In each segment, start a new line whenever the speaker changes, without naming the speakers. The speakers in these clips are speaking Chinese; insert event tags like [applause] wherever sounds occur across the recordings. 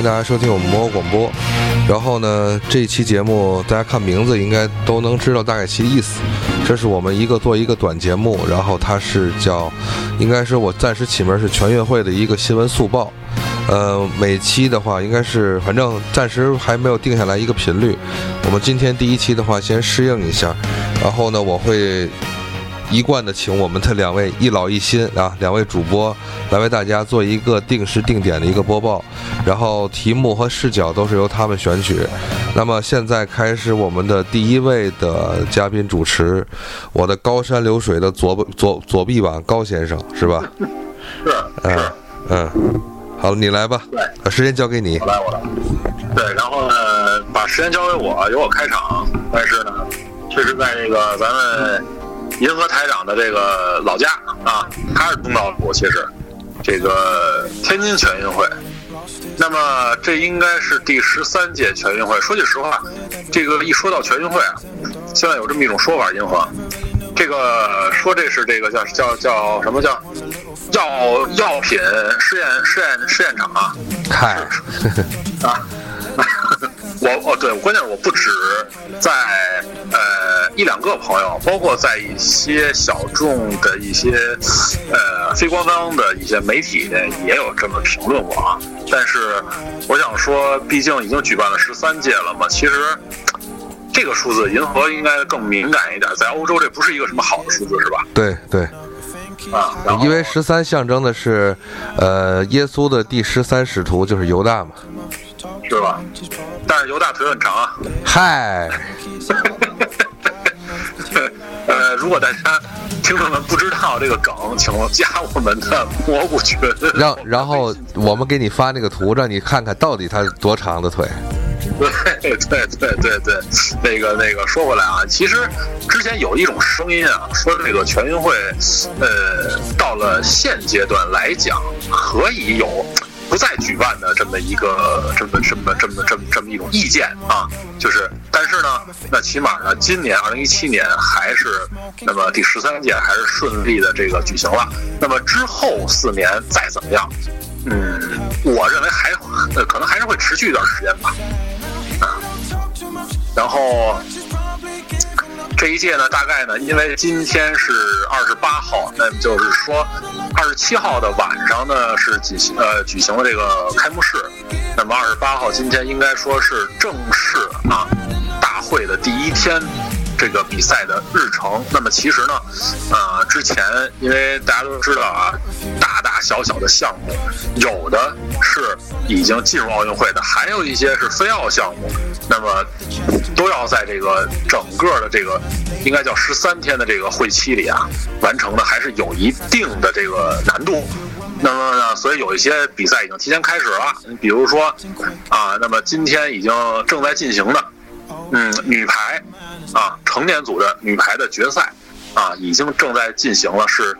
欢迎大家收听我们魔广播。然后呢，这一期节目大家看名字应该都能知道大概其意思。这是我们一个做一个短节目，然后它是叫，应该是我暂时起名是全运会的一个新闻速报。呃，每期的话应该是，反正暂时还没有定下来一个频率。我们今天第一期的话先适应一下，然后呢，我会。一贯的请我们的两位一老一新啊，两位主播来为大家做一个定时定点的一个播报，然后题目和视角都是由他们选取。那么现在开始我们的第一位的嘉宾主持，我的高山流水的左左左臂膀高先生是吧？[laughs]
是，嗯
嗯，好了，你来吧，
对，
把时间交给你。
我来，我来。对，然后呢，把时间交给我，由我开场。但是呢，确实在这个咱们。银河台长的这个老家啊，他是东道主。其实，这个天津全运会，那么这应该是第十三届全运会。说句实话，这个一说到全运会啊，现在有这么一种说法，银河，这个说这是这个叫叫叫什么叫药药品试验试验试验场啊？
嗨，
啊。我哦，对，关键是我不止在呃一两个朋友，包括在一些小众的一些呃非官方的一些媒体也有这么评论过啊。但是我想说，毕竟已经举办了十三届了嘛，其实这个数字银河应该更敏感一点，在欧洲这不是一个什么好的数字，是吧？
对对，
啊，
因为十三象征的是呃耶稣的第十三使徒就是犹大嘛。
是吧？但是犹大腿很长啊。
嗨。[laughs]
呃，如果大家听众们不知道这个梗，请加我们的蘑菇群。[laughs]
让然后我们给你发那个图，让你看看到底他多长的腿。
对对对对对，那个那个说回来啊，其实之前有一种声音啊，说这个全运会，呃，到了现阶段来讲，可以有。再举办的这么一个这么这么这么这么这么一种意见啊，就是，但是呢，那起码呢，今年二零一七年还是那么第十三届还是顺利的这个举行了。那么之后四年再怎么样，嗯，我认为还可能还是会持续一段时间吧，啊，然后。这一届呢，大概呢，因为今天是二十八号，那么就是说，二十七号的晚上呢是举行呃举行了这个开幕式，那么二十八号今天应该说是正式啊大会的第一天。这个比赛的日程，那么其实呢，呃，之前因为大家都知道啊，大大小小的项目，有的是已经进入奥运会的，还有一些是非奥项目，那么都要在这个整个的这个应该叫十三天的这个会期里啊，完成的还是有一定的这个难度。那么呢，所以有一些比赛已经提前开始了，比如说啊，那么今天已经正在进行的，嗯，女排。啊，成年组的女排的决赛，啊，已经正在进行了，是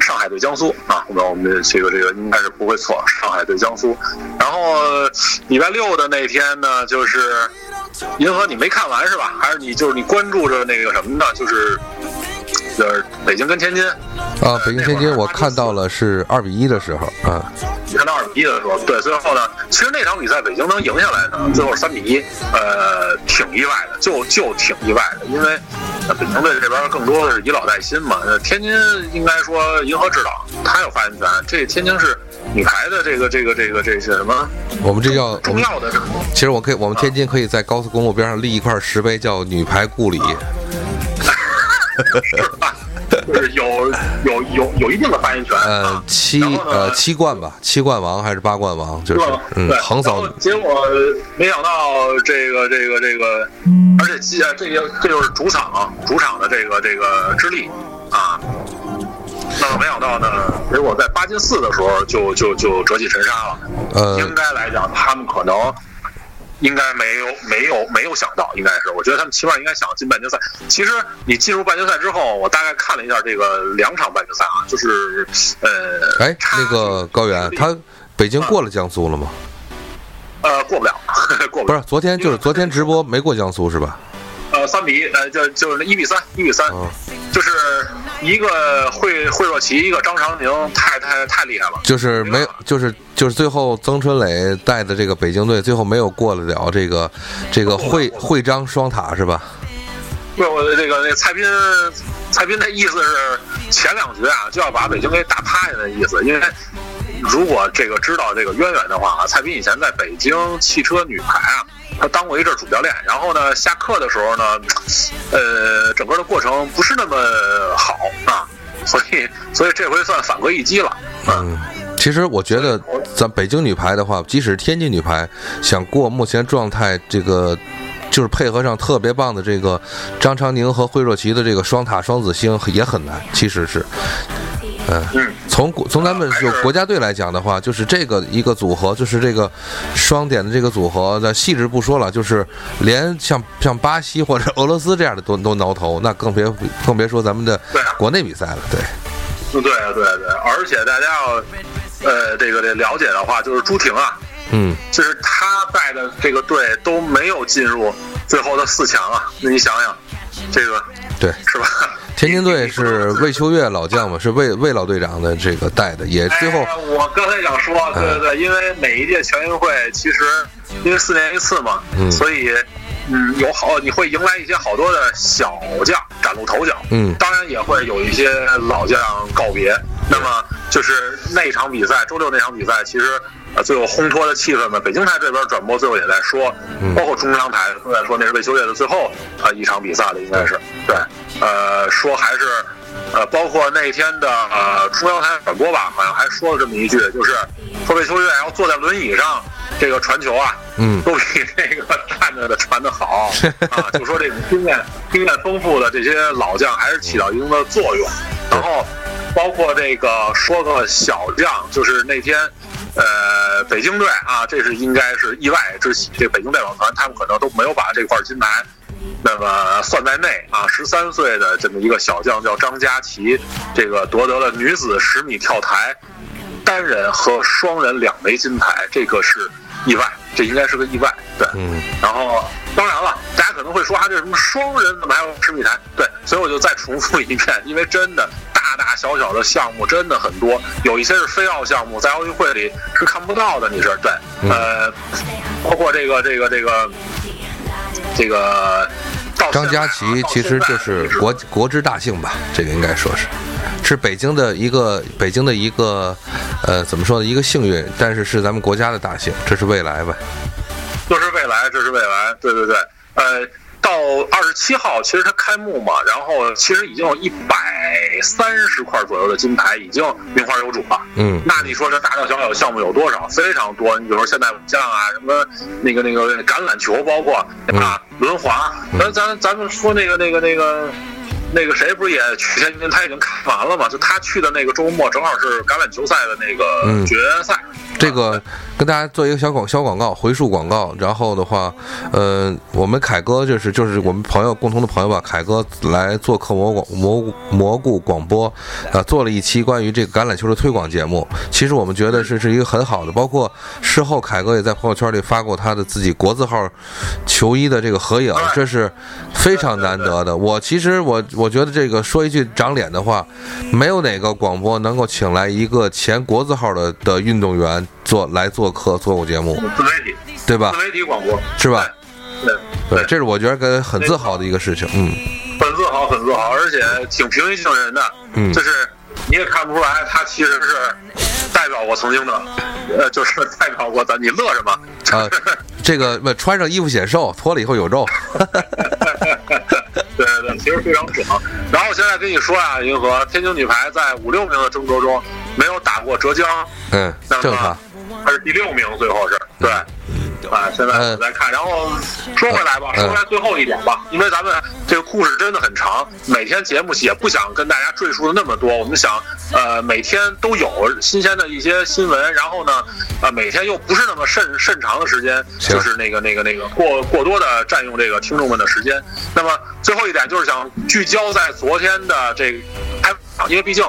上海对江苏啊，那我们这个这个应该是不会错，上海对江苏。然后礼拜六的那天呢，就是银河，你没看完是吧？还是你就是你关注着那个什么呢？就是。就是北京跟天津
啊，北京天津，我看到了是二比一的时候啊，你
看到二比一的时候，对，最后呢，其实那场比赛北京能赢下来呢，最后三比一，呃，挺意外的，就就挺意外的，因为北京队这边更多的是以老带新嘛，天津应该说银河指导他有发言权，这天津是女排的这个这个这个这是什么？
我们这叫
重要的，
其实我可以，我们天津可以在高速公路边上立一块石碑，叫女排故里。
就是有有有有一定的发言权。
呃，七呃七冠吧，七冠王还是八冠王？就是嗯，横扫。
结果没想到这个这个这个，而且啊这个这就是主场主场的这个这个之力啊。那么没想到呢，结果在八进四的时候就就就折戟沉沙了。呃，应该来讲，他们可能。应该没有没有没有想到，应该是我觉得他们起码应该想进半决赛。其实你进入半决赛之后，我大概看了一下这个两场半决赛啊，就是呃，
哎，那个高原，他北京过了江苏了吗？
呃，过不了，[laughs] 过不
是昨天就是昨天直播没过江苏是吧？
呃，三比一，呃，就就是一比三，一比三，就是一个惠惠若琪，一个张常宁，太太太厉害了。
就是没有，就是就是最后曾春蕾带的这个北京队，最后没有过得了这个这个会会张双塔是吧？
对，我的这个那蔡斌，蔡斌的意思是前两局啊就要把北京给打趴下的意思，因为如果这个知道这个渊源的话啊，蔡斌以前在北京汽车女排啊，他当过一阵主教练，然后呢下课的时候呢，呃，整个的过程不是那么好啊，所以所以这回算反戈一击了，
嗯。其实我觉得，咱北京女排的话，即使天津女排想过目前状态这个。就是配合上特别棒的这个张常宁和惠若琪的这个双塔双子星也很难，其实是，嗯，从国从咱们就国家队来讲的话，就是这个一个组合，就是这个双点的这个组合的细致不说了，就是连像像巴西或者俄罗斯这样的都都挠头，那更别更别说咱们的国内比赛了，对，
对对对，而且大家要呃这个这了解的话，就是朱婷啊。
嗯，
就是他带的这个队都没有进入最后的四强啊！那你想想，这个
对
是吧？
天津队是魏秋月老将嘛，是魏魏老队长的这个带的，也最后
我刚才想说，对对对，因为每一届全运会其实因为四年一次嘛，所以嗯有好你会迎来一些好多的小将崭露头角，
嗯，
当然也会有一些老将告别。那么就是那场比赛，周六那场比赛，其实。啊，最后烘托的气氛嘛，北京台这边转播最后也在说，包括中央台都在说那是魏秋月的最后啊一场比赛了，应该是对，呃，说还是呃，包括那天的呃中央台转播吧，好像还说了这么一句，就是说魏秋月要坐在轮椅上这个传球啊，
嗯，
都比那个站着的传的好 [laughs] 啊，就说这种经验经验丰富的这些老将还是起到一定的作用，然后包括这个说个小将，就是那天。呃，北京队啊，这是应该是意外之喜。这北京代表团他们可能都没有把这块金牌那么算在内啊。十三岁的这么一个小将叫张佳琪，这个夺得了女子十米跳台单人和双人两枚金牌，这个是意外，这应该是个意外。对，
嗯。
然后当然了，大家可能会说啊，这什么双人怎么还有十米台？对，所以我就再重复一遍，因为真的。大大小小的项目真的很多，有一些是非奥项目，在奥运会里是看不到的。你是对，呃，包括这个这个这个这个
张佳琪，其实就是国国之大幸吧，这个应该说是是北京的一个北京的一个呃怎么说呢一个幸运，但是是咱们国家的大幸，这是未来吧？
这是未来，这是未来，对对对，呃。到二十七号，其实它开幕嘛，然后其实已经有一百三十块左右的金牌已经名花有主了。
嗯，
那你说这大大小小的项目有多少？非常多。你比如说现代武将啊，什么那个那个橄榄球，包括啊轮滑。咱咱咱们说那个那个那个那个谁不是也去天津？他已经看完了嘛？就他去的那个周末，正好是橄榄球赛的那个决赛。
这个跟大家做一个小广小广告回述广告，然后的话，呃，我们凯哥就是就是我们朋友共同的朋友吧，凯哥来做客蘑菇蘑菇蘑菇广播，啊，做了一期关于这个橄榄球的推广节目。其实我们觉得是是一个很好的，包括事后凯哥也在朋友圈里发过他的自己国字号球衣的这个合影，这是非常难得的。我其实我我觉得这个说一句长脸的话，没有哪个广播能够请来一个前国字号的的运动员。做来做客做过节目，
自媒体
对吧？
自媒体广播
是吧？
对对，
这是我觉得很自豪的一个事情，嗯，
很自豪，很自豪，而且挺平易近人的，
嗯，
就是你也看不出来他其实是代表我曾经的，呃，[laughs] 就是代表过咱，你乐什么？
啊，这个不穿上衣服显瘦，脱了以后有肉。[laughs]
对对对，其实非常爽。然后现在跟你说啊，银河天津女排在五六名的争夺中没有打过浙江，
嗯，正常，
她是第六名，最后是对。啊，现在我再看，然后说回来吧，说回来最后一点吧，因为咱们这个故事真的很长，每天节目也不想跟大家赘述的那么多，我们想，呃，每天都有新鲜的一些新闻，然后呢，呃，每天又不是那么甚甚长的时间，就是那个那个那个过过多的占用这个听众们的时间。那么最后一点就是想聚焦在昨天的这开场，因为毕竟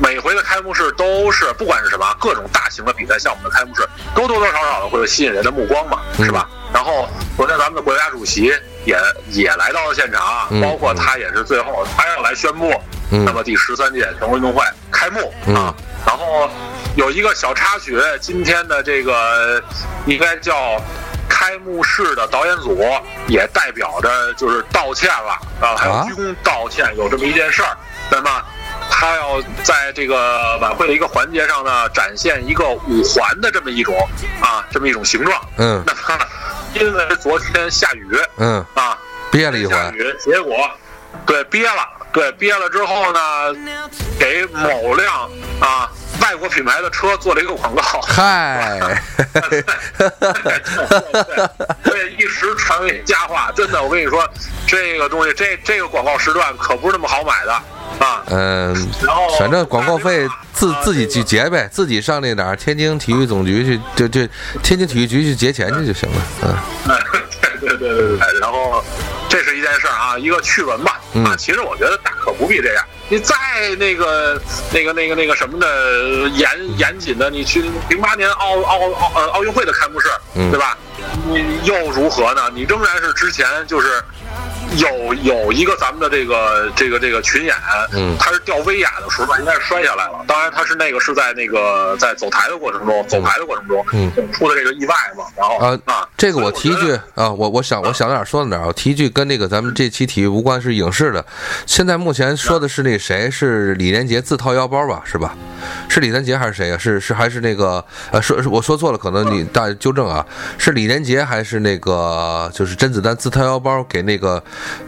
每回的开幕式都是不管是什么各种大型的比赛项目的开幕式，都多多少少的会有吸引人的目光。嘛，是吧？然后昨天咱们的国家主席也也来到了现场，包括他也是最后他要来宣布
嗯
那么第十三届全国运动会开幕
嗯
啊，然后有一个小插曲，今天的这个应该叫。开幕式的导演组也代表着就是道歉了啊，还有
啊
鞠躬道歉，有这么一件事儿。那么他要在这个晚会的一个环节上呢，展现一个五环的这么一种啊，这么一种形状。
嗯。
那么因为昨天下雨
嗯，
啊，
憋了一环，
下雨，结果对憋了，对毕业了之后呢，给某辆啊外国品牌的车做了一个广告。
嗨，
对，一时传为佳话。真的，我跟你说，这个东西，这这个广告时段可不是那么好买的啊。
嗯，
然后，
反正广告费自自己去结呗，自己上那哪儿天津体育总局去，就就天津体育局去结钱去就行了。嗯 [laughs]
哎，对对对对对。然后，这是一件事儿啊，一个趣闻吧。
嗯
啊，其实我觉得大可不必这样。你再那个那个那个那个什么的严严谨的，你去零八年奥奥奥呃奥运会的开幕式，
嗯
对吧？你又如何呢？你仍然是之前就是有有一个咱们的这个这个这个群演，
嗯
他是吊威亚的时候吧，应该是摔下来了。当然，他是那个是在那个在走台的过程中，走台的过程中，
嗯
出的这个意外嘛。然后
啊
啊，
这个我提一句啊，我我想我想到哪儿说到哪儿，我提一句跟那个咱们这期体育无关，是影视的。现在目前说的是那谁是李连杰自掏腰包吧，是吧？是李连杰还是谁呀、是是还是那个呃说我说错了，可能你大纠正啊，是李连杰还是那个就是甄子丹自掏腰包给那个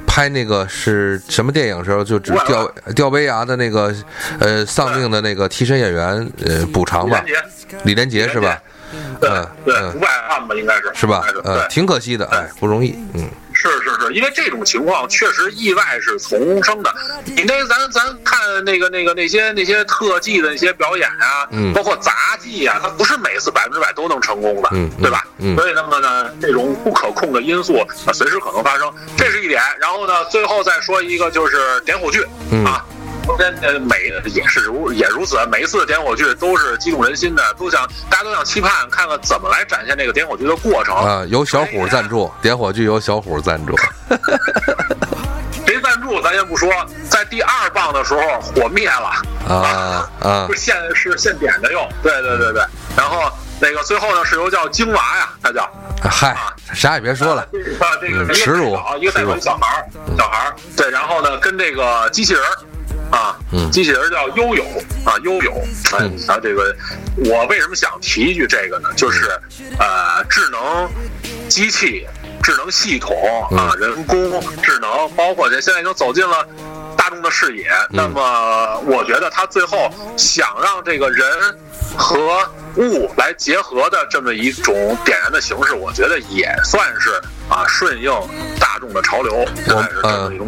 拍那个是什么电影时候就只吊吊威亚的那个呃丧命的那个替身演员呃补偿吧？
李连
杰是吧？
对
嗯。
对，
嗯。
五百万吧，应该是。
是吧？
对，
挺可惜的，哎，不容易，嗯。
是是是，因为这种情况确实意外是丛生的。你那咱咱看那个那个那些那些特技的那些表演啊，
嗯。
包括杂技啊，它不是每次百分之百都能成功的，
嗯嗯
对吧？
嗯
所以那么呢，这种不可控的因素啊，随时可能发生，这是一点。然后呢，最后再说一个就是点火炬、
嗯
呃每也是如也如此，每一次的点火炬都是激动人心的，都想大家都想期盼看看怎么来展现这个点火炬的过程。
啊，由小虎赞助，点火炬由小虎赞助，[laughs]
谁赞助咱先不说，在第二棒的时候火灭了。
啊 [laughs] 啊。
是现是现点的用，对对对对。然后那个最后呢是由叫京娃呀，他叫。
嗨，啥也别说了，
啊，这个
嗯耻辱
啊，一个代表小孩儿，小孩儿。对，然后呢跟这个机器人儿。啊，
嗯
机器人叫悠悠啊，悠悠。哎
嗯，
然后这个，我为什么想提一句这个呢？就是，呃，智能机器、智能系统啊，
嗯
人工智能，包括这现在已经走进了大众的视野。
嗯
那么，我觉得他最后想让这个人和物来结合的这么一种点燃的形式，我觉得也算是啊顺应大众的潮流，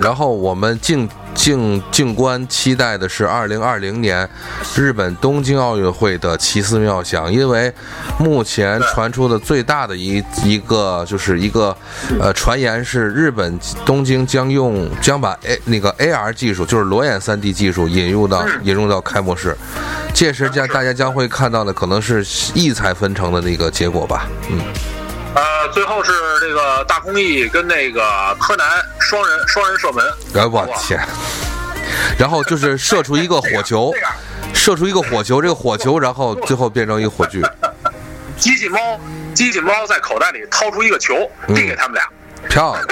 然后我们静静静观期待的是二零二零年日本东京奥运会的奇思妙想，因为目前传出的最大的一一个就是一个呃传言是日本东京将用将把 A 那个 AR 技术，就是裸眼 3D 技术引入到引入到开幕式，届时将大家将会看到的可能是异彩纷呈的那个结果吧，嗯。
呃，最后是这个大空翼跟那个柯南双人双人射门，
哎，我天！然后就是射出一个火球，[laughs] 射出一个火球，这个火球，然后最后变成一个火炬。[laughs]
机器猫机器猫在口袋里掏出一个球
嗯
递给他们俩，
漂亮。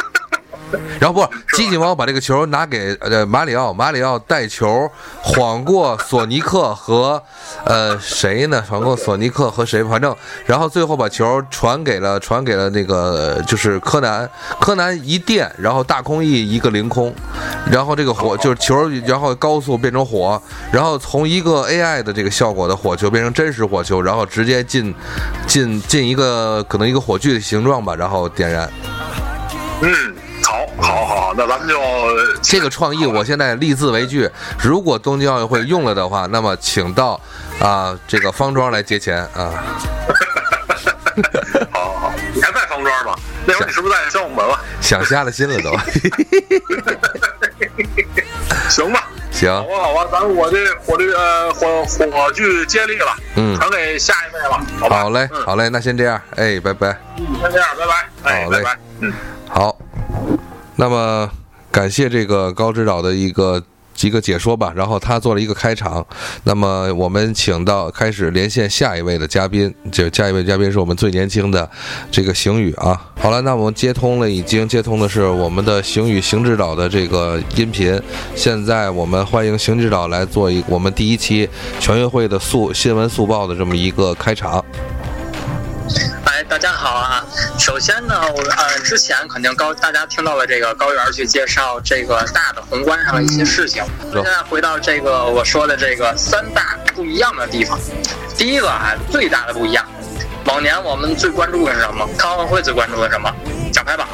[laughs] 然后不是机器猫把这个球拿给呃马里奥，马里奥带球晃过索尼克和呃谁呢？晃过索尼克和谁？反正然后最后把球传给了传给了那个就是柯南，柯南一电，然后大空翼一个凌空，然后这个火就是球，然后高速变成火，然后从一个 AI 的这个效果的火球变成真实火球，然后直接进进进一个可能一个火炬的形状吧，然后点燃。
嗯，好，好，好，那咱们就
这个创意，我现在立字为据。如果东京奥运会用了的话，那么请到啊这个方庄来接钱啊。
好好好，你还在方庄吗？那会儿你是不是在宣武门了？
想瞎了心了都。
行吧，
行
好，吧，好吧，咱我这火炬呃火火炬接力了，
嗯
传给下一位了，好吧？
好嘞，
嗯，
好嘞，那先这样，哎，拜拜。
嗯，先这样，拜拜，哎，
好嘞
拜拜，嗯。
好，那么感谢这个高指导的一个一个解说吧，然后他做了一个开场。那么我们请到开始连线下一位的嘉宾，就下一位嘉宾是我们最年轻的这个邢宇啊。好了，那我们接通了，已经接通的是我们的邢宇邢指导的这个音频。现在我们欢迎邢指导来做一我们第一期全运会的速新闻速报的这么一个开场。
哎，大家好啊！首先呢，我呃之前肯定高大家听到了这个高原去介绍这个大的宏观上的一些事情。现在回到这个我说的这个三大不一样的地方。第一个啊，最大的不一样，往年我们最关注的是什么？看奥运会最关注的什么？奖牌榜。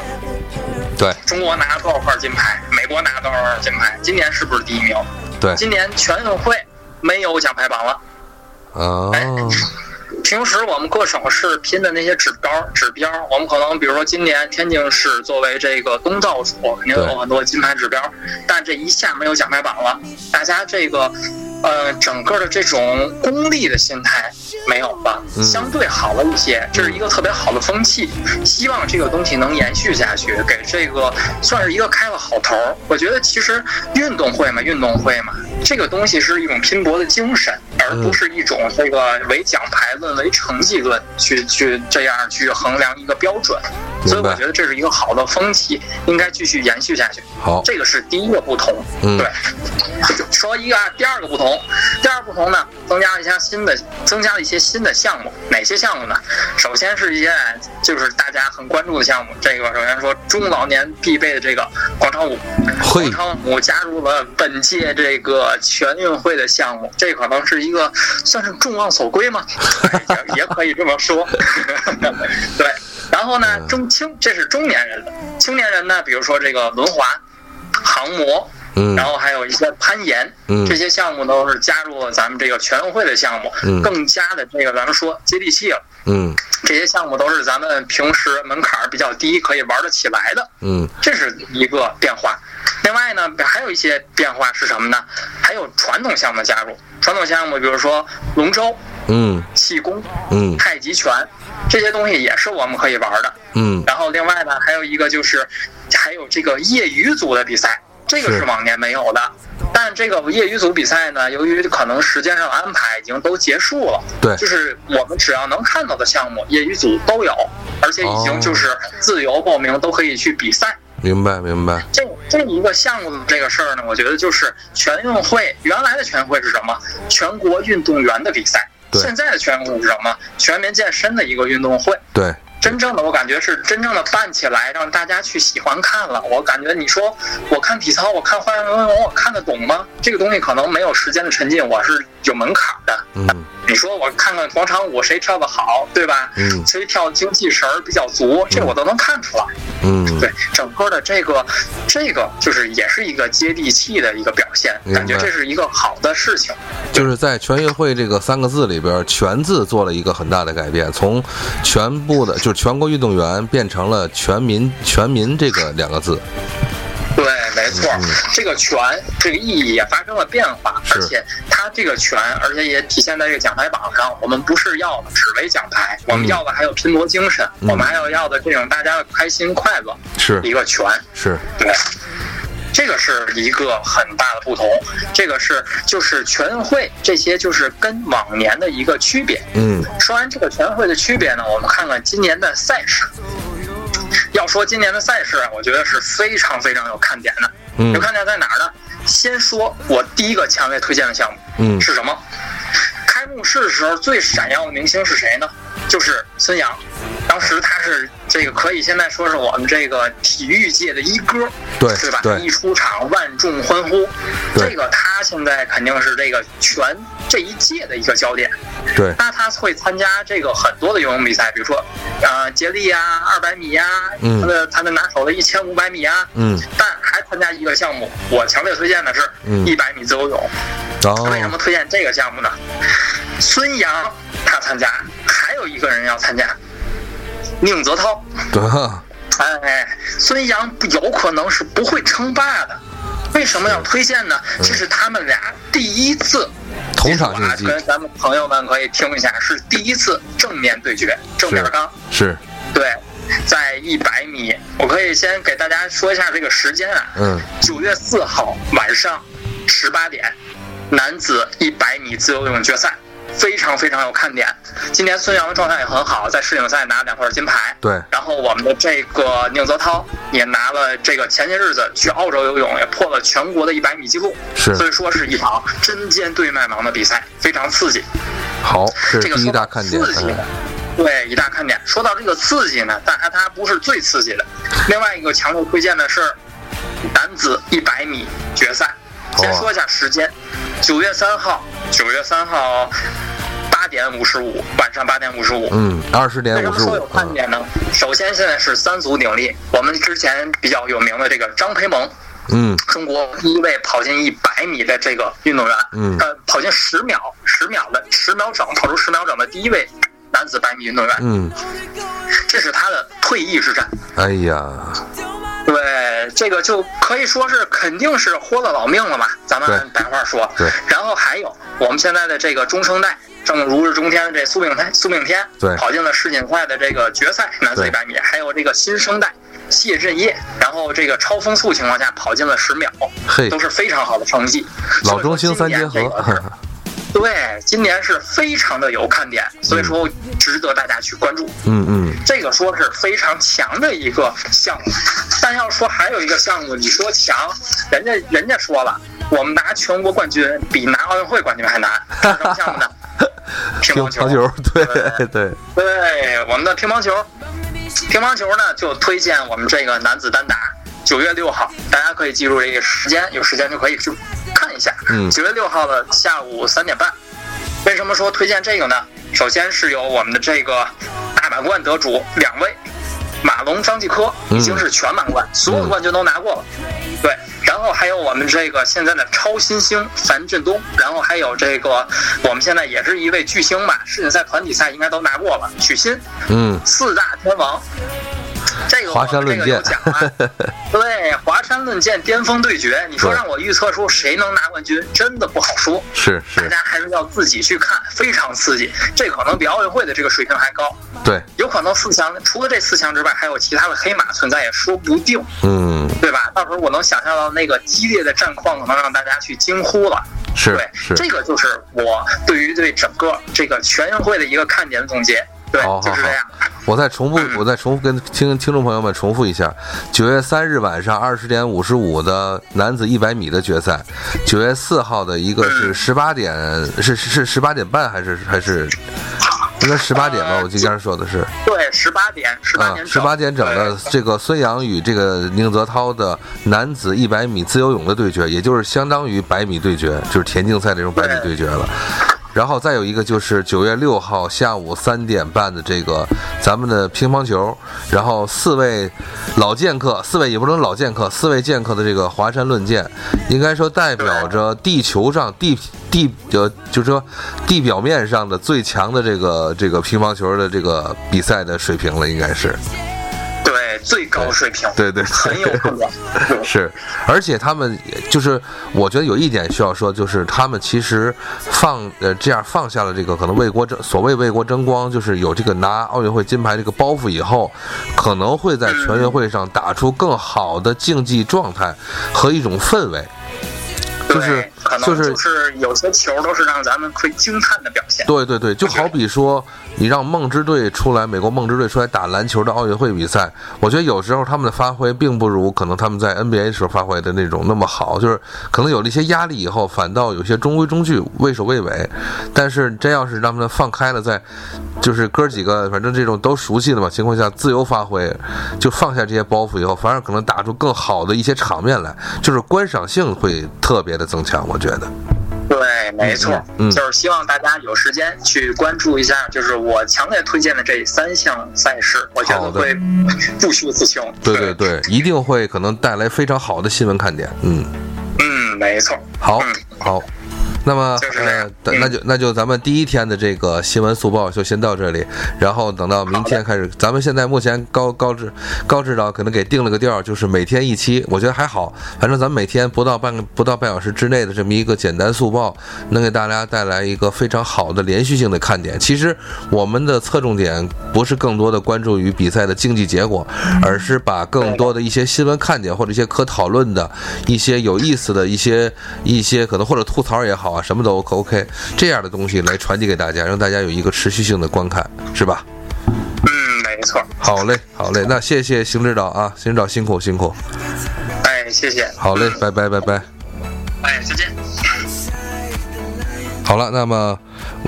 对，
中国拿了多少块金牌？美国拿了多少块金牌？今年是不是第一名？
对，
今年全运会没有奖牌榜了。
哦。
平时我们各省市拼的那些指标，指标，我们可能比如说今年天津市作为这个东道主，肯定有很多金牌指标，但这一下没有奖牌榜了，大家这个。呃，整个的这种功利的心态没有了，相对好了一些，这是一个特别好的风气。希望这个东西能延续下去，给这个算是一个开了好头。我觉得其实运动会嘛，运动会嘛，这个东西是一种拼搏的精神，而不是一种这个为奖牌论、为成绩论去去这样去衡量一个标准。所以我觉得这是一个好的风气，应该继续延续下去。
好，
这个是第一个不同。嗯，对。[laughs] 说一个第二个不同，第二个不同呢，增加了一些新的，增加了一些新的项目。哪些项目呢？首先是一些就是大家很关注的项目。这个首先说中老年必备的这个广场舞，广场舞加入了本届这个全运会的项目，这可能是一个算是众望所归吗？[laughs] 也也可以这么说。[laughs] 对。然后呢，中青这是中年人的，青年人呢，比如说这个轮滑、航模，
嗯，
然后还有一些攀岩，
嗯，
这些项目都是加入了咱们这个全运会的项目，
嗯，
更加的这个咱们说接地气了，
嗯，
这些项目都是咱们平时门槛比较低，可以玩得起来的，
嗯，
这是一个变化。另外呢，还有一些变化是什么呢？还有传统项目的加入，传统项目比如说龙舟，
嗯，
气功，
嗯，
太极拳。这些东西也是我们可以玩的，
嗯。
然后另外呢，还有一个就是，还有这个业余组的比赛，这个是往年没有的。但这个业余组比赛呢，由于可能时间上安排已经都结束了，
对，
就是我们只要能看到的项目，业余组都有，而且已经就是自由报名，都可以去比赛。
明白，明白。
这这一个项目的这个事儿呢，我觉得就是全运会原来的全运会是什么？全国运动员的比赛。现在的全运会是什么？全民健身的一个运动会。
对，
真正的我感觉是真正的办起来，让大家去喜欢看了。我感觉你说我看体操，我看花样游泳，我看得懂吗？这个东西可能没有时间的沉浸，我是有门槛的。
嗯。
你说我看看广场舞谁跳得好，对吧？
嗯。
谁跳精气神儿比较足，这我都能看出来。
嗯。
对，整个的这个，这个就是也是一个接地气的一个表现，感觉这是一个好的事情。
就是在全运会这个三个字里边，“全”字做了一个很大的改变，从全部的，就是全国运动员变成了全民，全民这个两个字。
对，没错，这个权这个意义也发生了变化，而且它这个权，而且也体现在这个奖牌榜上。我们不是要的只为奖牌，我们要的还有拼搏精神，我们还要要的这种大家的开心快乐，
是。
一个权，
是。
对，这个是一个很大的不同。这个是就是全运会这些就是跟往年的一个区别。
嗯，
说完这个全运会的区别呢，我们看看今年的赛事。要说今年的赛事，我觉得是非常非常有看点的。有看点在哪儿呢？先说我第一个强烈推荐的项目，
嗯，
是什么？开幕式的时候最闪耀的明星是谁呢？就是孙杨。当时他是这个可以现在说是我们这个体育界的一哥，
对
对吧？
对，
一出场万众欢呼。这个他现在肯定是这个全这一届的一个焦点。
对，
那他会参加这个很多的游泳比赛，比如说，呃，接力呀，二百米呀，他的他的拿手的一千五百米啊，
嗯，
但还参加一个项目，我强烈推荐的是一百米自由泳。为什么推荐这个项目呢？孙杨他参加，还有一个人要参加。宁泽涛，哎，孙杨有可能是不会称霸的。为什么要推荐呢？这是他们俩第一次。
同场竞技，
跟咱们朋友们可以听一下，是第一次正面对决，正面刚。
是，
对，在一百米，我可以先给大家说一下这个时间啊，
嗯，
九月四号晚上十八点，男子一百米自由泳决赛。非常非常有看点。今年孙杨的状态也很好，在世锦赛拿了两块金牌。
对。
然后我们的这个宁泽涛也拿了这个前些日子去澳洲游泳也破了全国的一百米记录。
是。
所以说是一场针尖对麦芒的比赛，非常刺激。
好，
这个
一大看点。
刺激的，对，一大看点。说到这个刺激呢，但它它不是最刺激的。另外一个强烈推荐的是男子一百米决赛。先说一下时间，九月三号，九月三号八点五十五，晚上八点五十五。
嗯，二十点五十五。为什么
说有看点呢？首先，现在是三足鼎立，我们之前比较有名的这个张培萌，
嗯，
中国第一位跑进一百米的这个运动员，
嗯，
呃，跑进十秒，十秒的十秒整，跑出十秒整的第一位男子百米运动员，
嗯，
这是他的退役之战。
哎呀。
对，这个就可以说是肯定是豁了老命了嘛，咱们白话说。
对。
然后还有我们现在的这个中生代，正如日中天的这苏炳添，苏炳添，
对，
跑进了世锦赛的这个决赛，男子一百米。还有这个新生代谢震业，然后这个超风速情况下跑进了十秒，
嘿，
都是非常好的成绩。
老中青三结合。[laughs]
对，今年是非常的有看点，所以说值得大家去关注。
嗯嗯，
这个说是非常强的一个项目，但要说还有一个项目，你说强，人家人家说了，我们拿全国冠军比拿奥运会冠军还难。什么项目呢？[laughs] 乒乓球。
对对对，
对我们的乒乓球，乒乓球呢就推荐我们这个男子单打，九月六号，大家可以记住这个时间，有时间就可以去。看一下，
嗯，
九月六号的下午三点半，为什么说推荐这个呢？首先是有我们的这个大满贯得主两位，马龙、张继科已经是全满贯，所有的冠军都拿过了。对，然后还有我们这个现在的超新星樊振东，然后还有这个我们现在也是一位巨星吧，世锦赛团体赛应该都拿过了，许昕，
嗯，
四大天王。这个
华山论剑，[laughs]
对华山论剑巅峰对决，你说让我预测出谁能拿冠军，真的不好说。
是是，
大家还是要自己去看，非常刺激。这可能比奥运会的这个水平还高。
对，
有可能四强除了这四强之外，还有其他的黑马存在，也说不定。
嗯，
对吧？到时候我能想象到那个激烈的战况，可能让大家去惊呼了。
是，
对，这个就是我对于对整个这个全运会的一个看点总结。对，就是这样。
我再重复，我再重复跟听听众朋友们重复一下：九月三日晚上二十点五十五的男子一百米的决赛，九月四号的一个是十八点，是是十八点半还是还是应该十八点吧？我今天说的是
对，十八点，十八点
十八点整的这个孙杨与这个宁泽涛的男子一百米自由泳的对决，也就是相当于百米对决，就是田径赛这种百米对决了。然后再有一个就是九月六号下午三点半的这个咱们的乒乓球，然后四位老剑客，四位也不能老剑客，四位剑客的这个华山论剑，应该说代表着地球上地地呃，就是说地表面上的最强的这个这个乒乓球的这个比赛的水平了，应该是。
最高水平，
对对，
很有可能。[laughs]
是，而且他们就是，我觉得有一点需要说，就是他们其实放呃这样放下了这个可能为国争所谓为国争光，就是有这个拿奥运会金牌这个包袱以后，可能会在全运会上打出更好的竞技状态和一种氛围。就是就是
就是有些球都是让咱们会惊叹的表现。
对对对，就好比说，你让梦之队出来，美国梦之队出来打篮球的奥运会比赛，我觉得有时候他们的发挥并不如可能他们在 NBA 时候发挥的那种那么好，就是可能有了一些压力以后，反倒有些中规中矩、畏首畏尾。但是真要是让他们放开了，在就是哥几个反正这种都熟悉的嘛情况下自由发挥，就放下这些包袱以后，反而可能打出更好的一些场面来，就是观赏性会特别的。增强，我觉得，
对，没错，就是希望大家有时间去关注一下，就是我强烈推荐的这三项赛事，我觉得会 [laughs] 不虚此行。
对对对，一定会可能带来非常好的新闻看点。嗯
嗯，没错。
好，好。那么呃，那就那就咱们第一天的这个新闻速报就先到这里，然后等到明天开始，咱们现在目前高高指高指导可能给定了个调，就是每天一期，我觉得还好，反正咱们每天不到半个不到半小时之内的这么一个简单速报，能给大家带来一个非常好的连续性的看点。其实我们的侧重点不是更多的关注于比赛的竞技结果，而是把更多的一些新闻看点或者一些可讨论的一些有意思的一些一些可能或者吐槽也好。啊，什么都 OK OK，这样的东西来传递给大家，让大家有一个持续性的观看，是吧？
嗯，没错。
好嘞，好嘞，那谢谢邢指导啊，邢指导辛苦辛苦。
哎，谢谢。
好嘞，拜拜拜拜。
哎，再见。
好了，那么。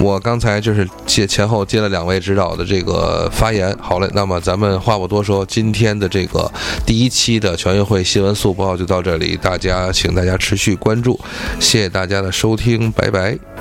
我刚才就是接前后接了两位指导的这个发言，好嘞，那么咱们话不多说，今天的这个第一期的全运会新闻速报就到这里，大家请大家持续关注，谢谢大家的收听，拜拜。